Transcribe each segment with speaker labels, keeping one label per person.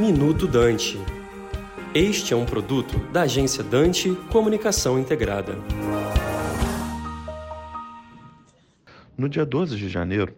Speaker 1: Minuto Dante. Este é um produto da agência Dante Comunicação Integrada.
Speaker 2: No dia 12 de janeiro,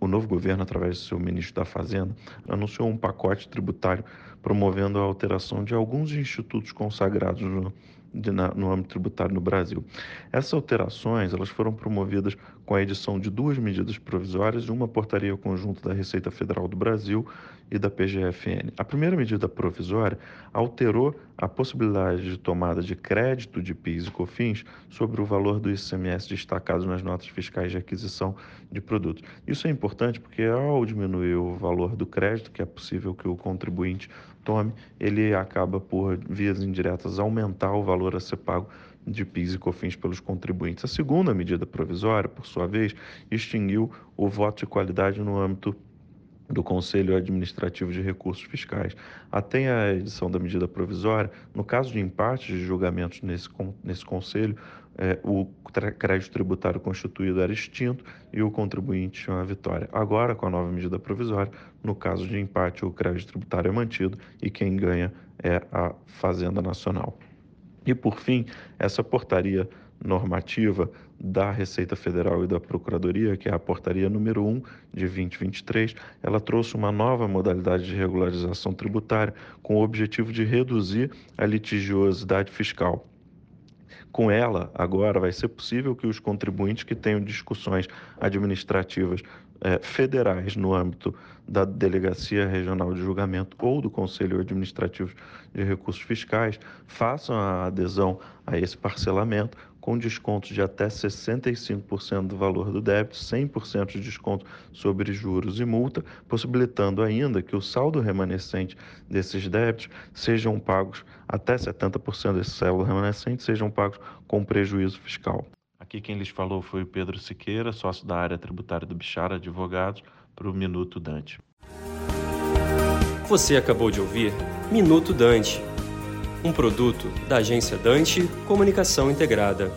Speaker 2: o novo governo, através do seu ministro da Fazenda, anunciou um pacote tributário promovendo a alteração de alguns institutos consagrados no, de, na, no âmbito tributário no Brasil. Essas alterações elas foram promovidas com a edição de duas medidas provisórias e uma portaria conjunta da Receita Federal do Brasil e da PGFN. A primeira medida provisória alterou a possibilidade de tomada de crédito de PIS e COFINS sobre o valor do ICMS destacado nas notas fiscais de aquisição de produtos. Isso é importante porque ao diminuir o valor do crédito, que é possível que o contribuinte tome, ele acaba por vias indiretas aumentar o valor a ser pago de PIS e COFINS pelos contribuintes. A segunda medida provisória, por sua vez, extinguiu o voto de qualidade no âmbito do Conselho Administrativo de Recursos Fiscais. Até a edição da medida provisória, no caso de empates de julgamentos nesse, nesse Conselho, é, o crédito tributário constituído era extinto e o contribuinte tinha uma vitória. Agora, com a nova medida provisória, no caso de empate, o crédito tributário é mantido e quem ganha é a Fazenda Nacional. E, por fim, essa portaria normativa da Receita Federal e da Procuradoria, que é a portaria número 1 de 2023, ela trouxe uma nova modalidade de regularização tributária com o objetivo de reduzir a litigiosidade fiscal. Com ela, agora, vai ser possível que os contribuintes que tenham discussões administrativas é, federais no âmbito da Delegacia Regional de Julgamento ou do Conselho Administrativo de Recursos Fiscais façam a adesão a esse parcelamento com descontos de até 65% do valor do débito, 100% de desconto sobre juros e multa, possibilitando ainda que o saldo remanescente desses débitos sejam pagos, até 70% desse saldo remanescente sejam pagos com prejuízo fiscal. Aqui quem lhes falou foi o Pedro Siqueira, sócio da área tributária do Bichara Advogados, para o Minuto Dante.
Speaker 1: Você acabou de ouvir Minuto Dante, um produto da agência Dante Comunicação Integrada.